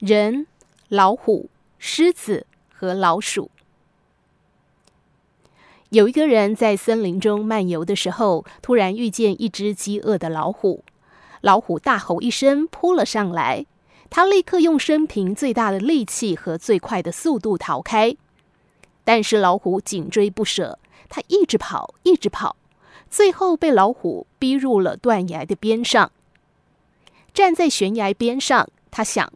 人、老虎、狮子和老鼠。有一个人在森林中漫游的时候，突然遇见一只饥饿的老虎。老虎大吼一声，扑了上来。他立刻用生平最大的力气和最快的速度逃开。但是老虎紧追不舍，他一直跑，一直跑，最后被老虎逼入了断崖的边上。站在悬崖边上，他想。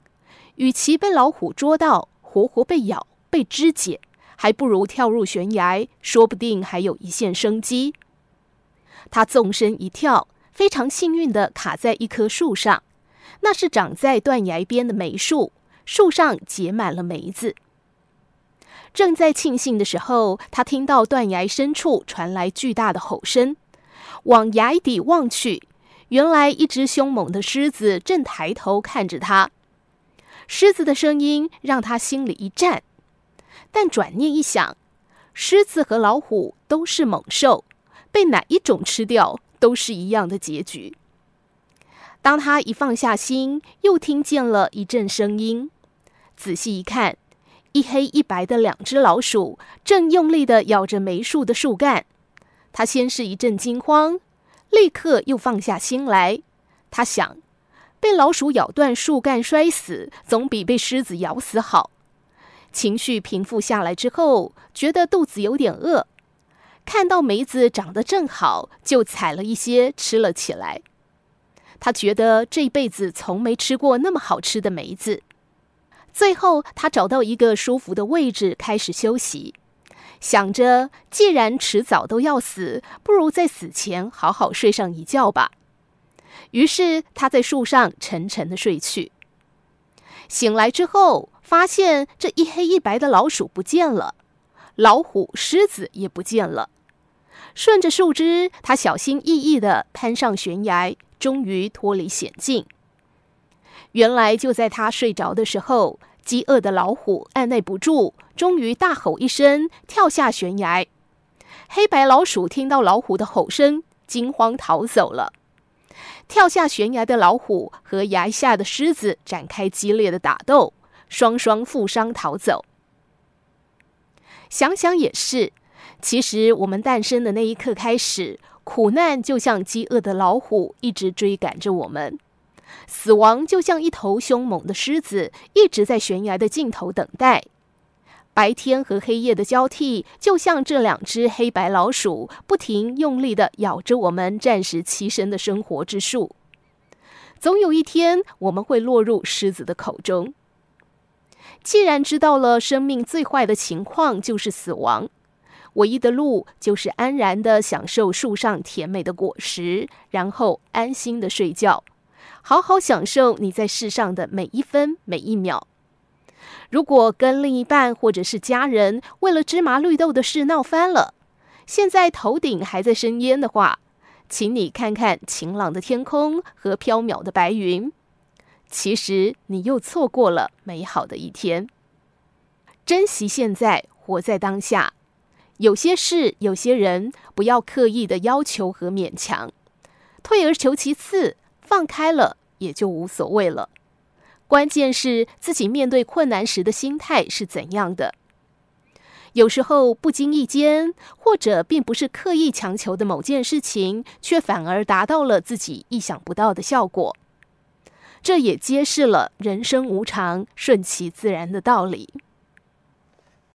与其被老虎捉到，活活被咬、被肢解，还不如跳入悬崖，说不定还有一线生机。他纵身一跳，非常幸运地卡在一棵树上，那是长在断崖边的梅树，树上结满了梅子。正在庆幸的时候，他听到断崖深处传来巨大的吼声，往崖底望去，原来一只凶猛的狮子正抬头看着他。狮子的声音让他心里一颤，但转念一想，狮子和老虎都是猛兽，被哪一种吃掉都是一样的结局。当他一放下心，又听见了一阵声音，仔细一看，一黑一白的两只老鼠正用力地咬着梅树的树干。他先是一阵惊慌，立刻又放下心来。他想。被老鼠咬断树干摔死，总比被狮子咬死好。情绪平复下来之后，觉得肚子有点饿，看到梅子长得正好，就采了一些吃了起来。他觉得这辈子从没吃过那么好吃的梅子。最后，他找到一个舒服的位置开始休息，想着既然迟早都要死，不如在死前好好睡上一觉吧。于是他在树上沉沉的睡去。醒来之后，发现这一黑一白的老鼠不见了，老虎、狮子也不见了。顺着树枝，他小心翼翼地攀上悬崖，终于脱离险境。原来就在他睡着的时候，饥饿的老虎按捺不住，终于大吼一声，跳下悬崖。黑白老鼠听到老虎的吼声，惊慌逃走了。跳下悬崖的老虎和崖下的狮子展开激烈的打斗，双双负伤逃走。想想也是，其实我们诞生的那一刻开始，苦难就像饥饿的老虎一直追赶着我们，死亡就像一头凶猛的狮子一直在悬崖的尽头等待。白天和黑夜的交替，就像这两只黑白老鼠，不停用力地咬着我们暂时栖身的生活之树。总有一天，我们会落入狮子的口中。既然知道了生命最坏的情况就是死亡，唯一的路就是安然地享受树上甜美的果实，然后安心地睡觉，好好享受你在世上的每一分每一秒。如果跟另一半或者是家人为了芝麻绿豆的事闹翻了，现在头顶还在生烟的话，请你看看晴朗的天空和飘渺的白云，其实你又错过了美好的一天。珍惜现在，活在当下。有些事，有些人，不要刻意的要求和勉强，退而求其次，放开了也就无所谓了。关键是自己面对困难时的心态是怎样的。有时候不经意间，或者并不是刻意强求的某件事情，却反而达到了自己意想不到的效果。这也揭示了人生无常、顺其自然的道理。